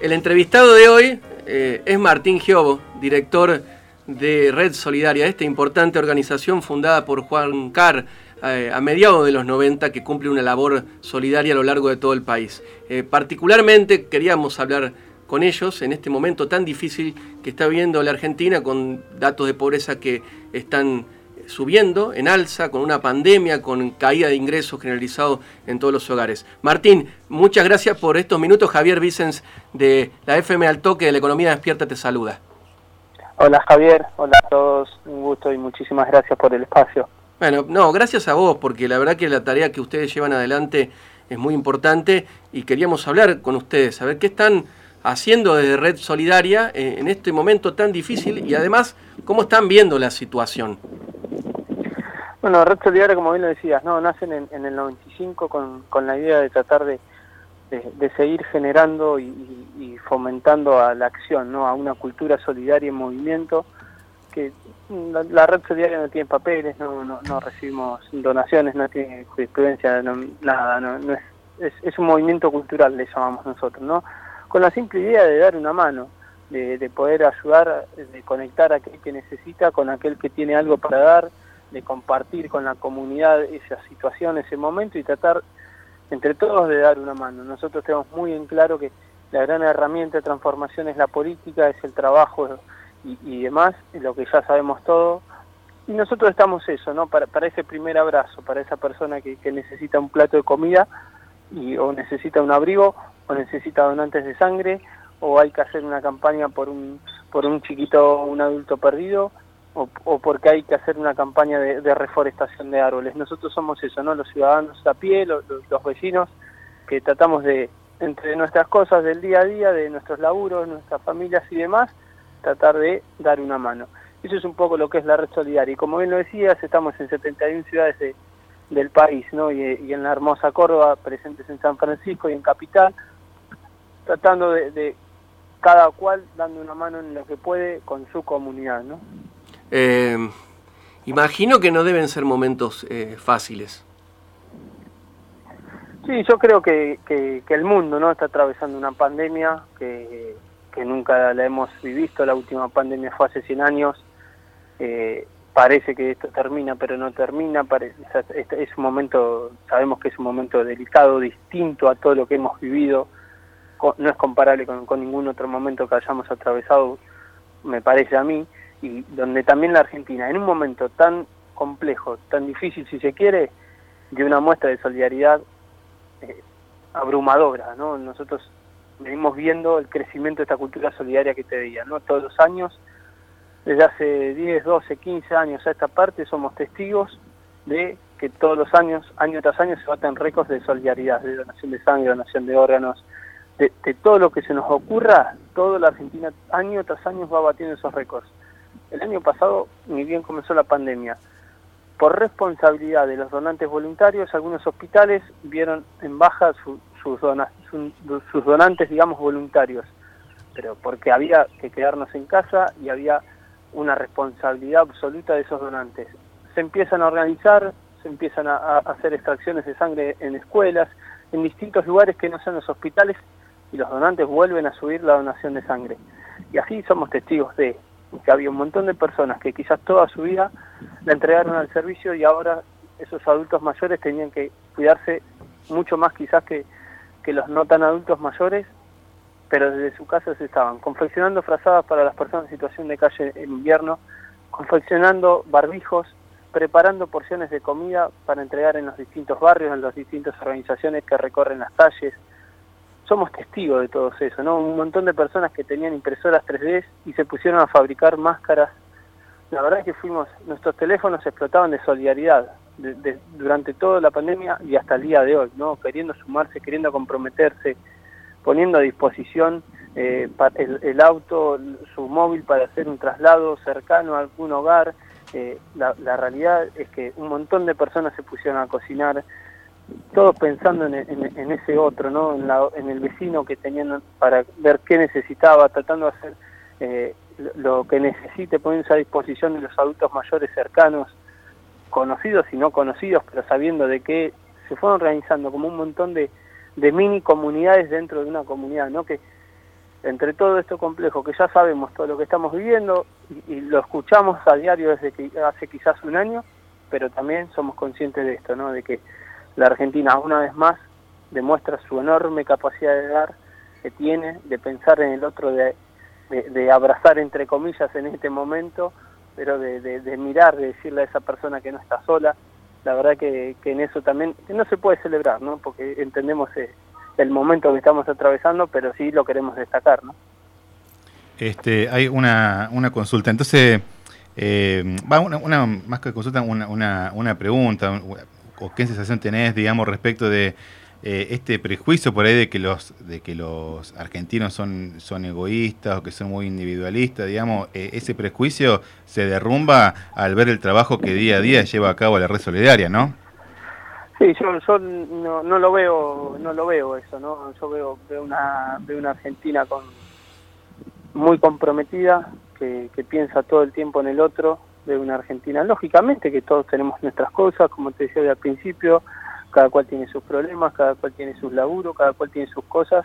El entrevistado de hoy eh, es Martín Giobo, director de Red Solidaria, esta importante organización fundada por Juan Carr eh, a mediados de los 90 que cumple una labor solidaria a lo largo de todo el país. Eh, particularmente queríamos hablar con ellos en este momento tan difícil que está viviendo la Argentina con datos de pobreza que están subiendo en alza, con una pandemia, con caída de ingresos generalizado en todos los hogares. Martín, muchas gracias por estos minutos. Javier Vicens de la FM Al Toque de la Economía Despierta te saluda. Hola Javier, hola a todos, un gusto y muchísimas gracias por el espacio. Bueno, no, gracias a vos, porque la verdad que la tarea que ustedes llevan adelante es muy importante y queríamos hablar con ustedes, a ver qué están haciendo desde Red Solidaria eh, en este momento tan difícil y además cómo están viendo la situación. Bueno, Red Solidaria, como bien lo decías, no nacen en, el 95 con, con, la idea de tratar de, de, seguir generando y, fomentando a la acción, ¿no? a una cultura solidaria en movimiento, que la, Red Solidaria no tiene papeles, no, no, recibimos donaciones, no tiene jurisprudencia, nada, no, es, es, un movimiento cultural, le llamamos nosotros, ¿no? con la simple idea de dar una mano, de, de poder ayudar, de conectar a aquel que necesita con aquel que tiene algo para dar, de compartir con la comunidad esa situación, ese momento y tratar entre todos de dar una mano. Nosotros tenemos muy en claro que la gran herramienta de transformación es la política, es el trabajo y, demás, lo que ya sabemos todo. Y nosotros estamos eso, ¿no? Para, para ese primer abrazo, para esa persona que, que necesita un plato de comida y, o necesita un abrigo o necesita donantes de sangre o hay que hacer una campaña por un, por un chiquito, un adulto perdido o, porque hay que hacer una campaña de, reforestación de árboles. Nosotros somos eso, ¿no? Los ciudadanos a pie, los, vecinos, que tratamos de, entre nuestras cosas del día a día, de nuestros laburos, nuestras familias y demás, tratar de dar una mano. Eso es un poco lo que es la red solidaria. Y como bien lo decías, estamos en 71 ciudades del país, ¿no? Y, en la hermosa Córdoba, presentes en San Francisco y en Capital, tratando de cada cual dando una mano en lo que puede con su comunidad, ¿no? Eh, imagino que no deben ser momentos eh, fáciles. Sí, yo creo que, que, el mundo no está atravesando una pandemia que, nunca la hemos visto. La última pandemia fue hace 100 años. Eh, parece que esto termina, pero no termina. Parece, es un momento, sabemos que es un momento delicado, distinto a todo lo que hemos vivido. No es comparable con, con ningún otro momento que hayamos atravesado, me parece a mí y donde también la Argentina, en un momento tan complejo, tan difícil si se quiere, dio una muestra de solidaridad eh, abrumadora, ¿no? Nosotros venimos viendo el crecimiento de esta cultura solidaria que te veía, ¿no? Todos los años, desde hace 10, 12, 15 años a esta parte, somos testigos de que todos los años, año tras año, se baten récords de solidaridad, de donación de sangre, donación de órganos, de, de todo lo que se nos ocurra, toda la Argentina año tras año va batiendo esos récords el año pasado, ni bien comenzó la pandemia, por responsabilidad de los donantes voluntarios, algunos hospitales vieron en baja sus, donantes, digamos, voluntarios, pero porque había que quedarnos en casa y había una responsabilidad absoluta de esos donantes. Se empiezan a organizar, se empiezan a, hacer extracciones de sangre en escuelas, en distintos lugares que no sean los hospitales, y los donantes vuelven a subir la donación de sangre. Y así somos testigos de que había un montón de personas que quizás toda su vida la entregaron al servicio y ahora esos adultos mayores tenían que cuidarse mucho más quizás que, que los no tan adultos mayores, pero desde su casa se estaban confeccionando frazadas para las personas en situación de calle en invierno, confeccionando barbijos, preparando porciones de comida para entregar en los distintos barrios, en las distintas organizaciones que recorren las calles, somos testigos de todo eso, ¿no? Un montón de personas que tenían impresoras 3D y se pusieron a fabricar máscaras. La verdad es que fuimos, nuestros teléfonos explotaban de solidaridad durante toda la pandemia y hasta el día de hoy, ¿no? Queriendo sumarse, queriendo comprometerse, poniendo a disposición eh, el, auto, su móvil para hacer un traslado cercano a algún hogar. Eh, la, la realidad es que un montón de personas se pusieron a cocinar, todos pensando en, ese otro, ¿no? En, el vecino que tenían para ver qué necesitaba, tratando de hacer eh, lo que necesite, poniéndose a disposición de los adultos mayores cercanos, conocidos y no conocidos, pero sabiendo de que se fueron organizando como un montón de, mini comunidades dentro de una comunidad, ¿no? Que, entre todo esto complejo, que ya sabemos todo lo que estamos viviendo y, lo escuchamos a diario desde que hace quizás un año, pero también somos conscientes de esto, ¿no? De que la Argentina una vez más demuestra su enorme capacidad de dar que tiene, de pensar en el otro, de, de, abrazar entre comillas en este momento, pero de, de, mirar, de decirle a esa persona que no está sola. La verdad que, que en eso también no se puede celebrar, ¿no? Porque entendemos eh, el momento que estamos atravesando, pero sí lo queremos destacar, ¿no? Este, hay una, una consulta, entonces, eh, va una, más que consulta, una, una, una pregunta, o qué sensación tenés, digamos, respecto de eh, este prejuicio por ahí de que los de que los argentinos son son egoístas o que son muy individualistas, digamos, eh, ese prejuicio se derrumba al ver el trabajo que día a día lleva a cabo la red solidaria, ¿no? Sí, yo, yo no, no, lo veo, no lo veo eso, ¿no? Yo veo, veo una, veo una Argentina con muy comprometida, que, que piensa todo el tiempo en el otro, veo una Argentina, lógicamente que todos tenemos nuestras cosas, como te decía al principio, cada cual tiene sus problemas, cada cual tiene sus laburos, cada cual tiene sus cosas,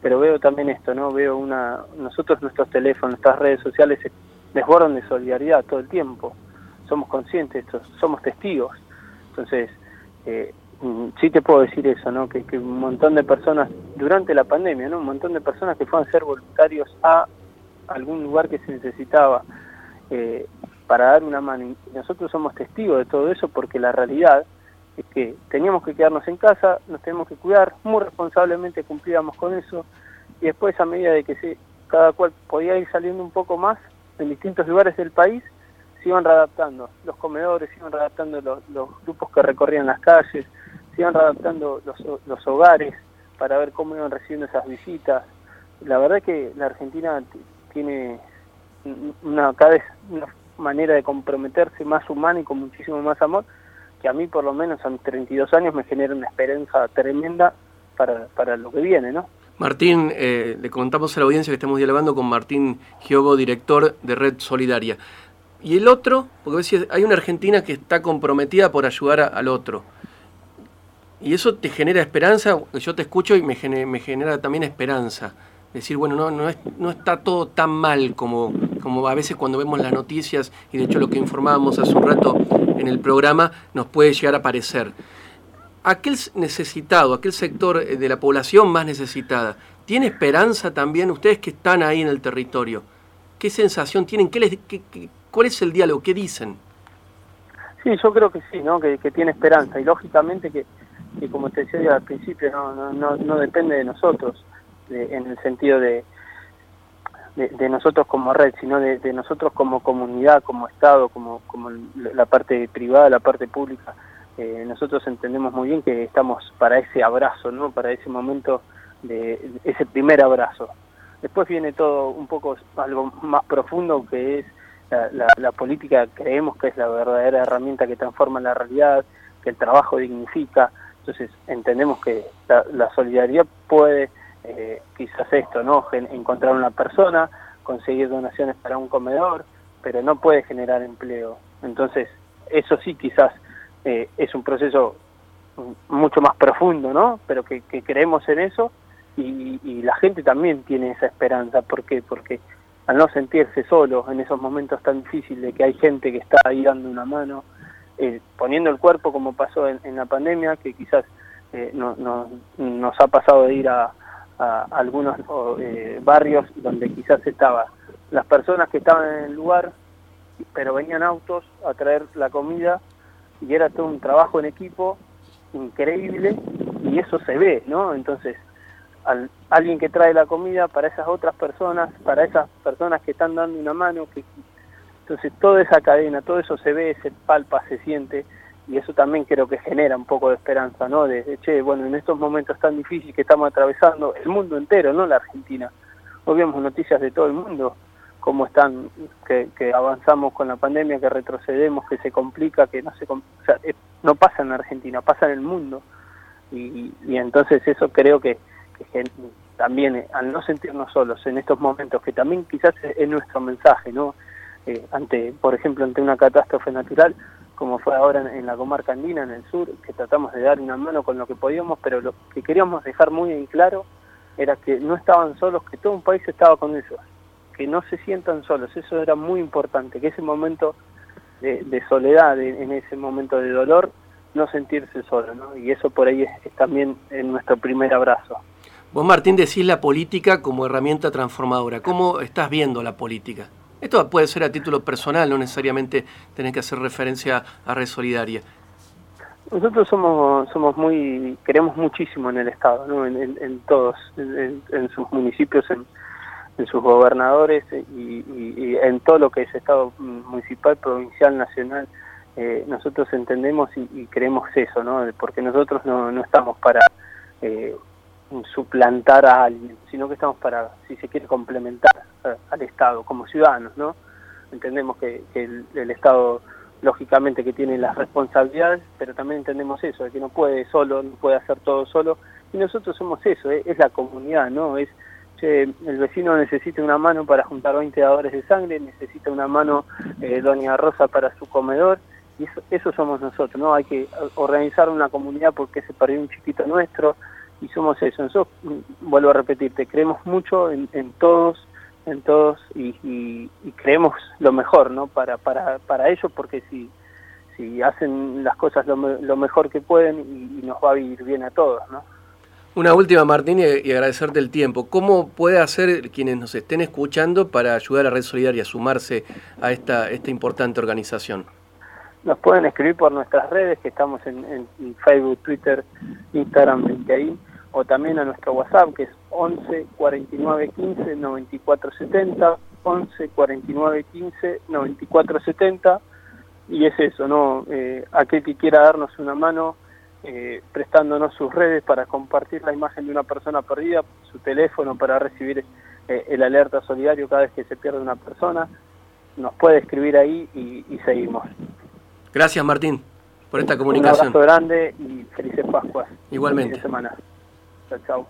pero veo también esto, ¿no? Veo una, nosotros nuestros teléfonos, nuestras redes sociales se desbordan de solidaridad todo el tiempo, somos conscientes, somos testigos, entonces eh, mm, sí te puedo decir eso, ¿no? Que, un montón de personas, durante la pandemia, ¿no? Un montón de personas que fueron a ser voluntarios a algún lugar que se necesitaba eh, para dar una mano. Y nosotros somos testigos de todo eso porque la realidad es que teníamos que quedarnos en casa, nos tenemos que cuidar, muy responsablemente cumplíamos con eso y después a medida de que se, cada cual podía ir saliendo un poco más en distintos lugares del país, se iban readaptando los comedores, se iban readaptando los, grupos que recorrían las calles, se iban readaptando los, los hogares para ver cómo iban recibiendo esas visitas. La verdad que la Argentina tiene una cada vez una manera de comprometerse más humana y con muchísimo más amor, que a mí por lo menos a mis 32 años me genera una esperanza tremenda para, para lo que viene, ¿no? Martín, eh, le contamos a la audiencia que estamos dialogando con Martín Giogo, director de Red Solidaria. Y el otro, porque hay una Argentina que está comprometida por ayudar al otro. Y eso te genera esperanza, yo te escucho y me genera, me genera también esperanza. Decir, bueno, no, no, es, no está todo tan mal como, como a veces cuando vemos las noticias, y de hecho lo que informábamos hace un rato en el programa, nos puede llegar a parecer. Aquel necesitado, aquel sector eh, de la población más necesitada, ¿tiene esperanza también ustedes que están ahí en el territorio? ¿Qué sensación tienen? ¿Qué ¿Cuál es el diálogo? ¿Qué dicen? Sí, yo creo que sí, ¿no? que, tiene esperanza y lógicamente que, como te decía al principio, no, no, no, depende de nosotros en el sentido de, de, nosotros como red, sino de, nosotros como comunidad, como Estado, como, como la parte privada, la parte pública. Eh, nosotros entendemos muy bien que estamos para ese abrazo, ¿no? para ese momento de ese primer abrazo. Después viene todo un poco algo más profundo que es la, política creemos que es la verdadera herramienta que transforma la realidad, que el trabajo dignifica, entonces entendemos que la, solidaridad puede eh, quizás esto, ¿no? encontrar una persona, conseguir donaciones para un comedor, pero no puede generar empleo. Entonces, eso sí quizás eh, es un proceso mucho más profundo, ¿no? Pero que, creemos en eso y, y, la gente también tiene esa esperanza. ¿Por qué? Porque al no sentirse solo en esos momentos tan difíciles de que hay gente que está ahí dando una mano, eh, poniendo el cuerpo como pasó en, la pandemia, que quizás eh, no, nos ha pasado de ir a, algunos eh, barrios donde quizás estaba las personas que estaban en el lugar, pero venían autos a traer la comida y era todo un trabajo en equipo increíble y eso se ve, ¿no? Entonces, al, alguien que trae la comida para esas otras personas, para esas personas que están dando una mano, que entonces toda esa cadena, todo eso se ve, se palpa, se siente y eso también creo que genera un poco de esperanza, ¿no? De, che, bueno, en estos momentos tan difíciles que estamos atravesando, el mundo entero, no la Argentina. Hoy vemos noticias de todo el mundo, cómo están, que, que avanzamos con la pandemia, que retrocedemos, que se complica, que no se, o sea, no pasa en Argentina, pasa en el mundo. Y, y entonces eso creo que, que también eh, al no sentirnos solos en estos momentos, que también quizás es nuestro mensaje, ¿no? Eh, ante, por ejemplo, ante una catástrofe natural, como fue ahora en, la comarca andina, en el sur, que tratamos de dar una mano con lo que podíamos, pero lo que queríamos dejar muy en claro era que no estaban solos, que todo un país estaba con ellos, que no se sientan solos, eso era muy importante, que ese momento de, soledad, en ese momento de dolor, no sentirse solo, ¿no? Y eso por ahí es, también en nuestro primer abrazo. Vos, Martín, decís la política como herramienta transformadora. ¿Cómo estás viendo la política? Esto puede ser a título personal, no necesariamente tenés que hacer referencia a Red Solidaria. Nosotros somos somos muy queremos muchísimo en el Estado, ¿no? en, todos, en, sus municipios, en, sus gobernadores y, en todo lo que es Estado municipal, provincial, nacional. Eh, nosotros entendemos y, creemos eso, ¿no? porque nosotros no, no estamos para eh, suplantar a alguien, sino que estamos para, si se quiere, complementar al Estado como ciudadanos, ¿no? Entendemos que, el, Estado, lógicamente, que tiene las responsabilidades, pero también entendemos eso, de que no puede solo, no puede hacer todo solo, y nosotros somos eso, ¿eh? es la comunidad, ¿no? Es, el vecino necesita una mano para juntar 20 dadores de sangre, necesita una mano eh, Doña Rosa para su comedor, y eso, eso somos nosotros, ¿no? Hay que organizar una comunidad porque se perdió un chiquito nuestro, y somos eso. Nosotros, mm, vuelvo a repetirte, creemos mucho en, todos, en todos y, creemos lo mejor, ¿no? Para, para, para ellos, porque si, si hacen las cosas lo, mejor que pueden y, nos va a vivir bien a todos, ¿no? Una última, Martín, y, agradecerte el tiempo. ¿Cómo puede hacer quienes nos estén escuchando para ayudar a Red Solidaria a sumarse a esta, esta importante organización? Nos pueden escribir por nuestras redes, que estamos en, en Facebook, Twitter, Instagram, LinkedIn o también a nuestro WhatsApp que es 11 49 15 94 70, 11 49 15 94 70 y es eso, ¿no? Eh, aquel que quiera darnos una mano eh, prestándonos sus redes para compartir la imagen de una persona perdida, su teléfono para recibir eh, el alerta solidario cada vez que se pierde una persona, nos puede escribir ahí y, seguimos. Gracias Martín por esta comunicación. Un abrazo grande y felices Pascuas. Igualmente. semana. 成交。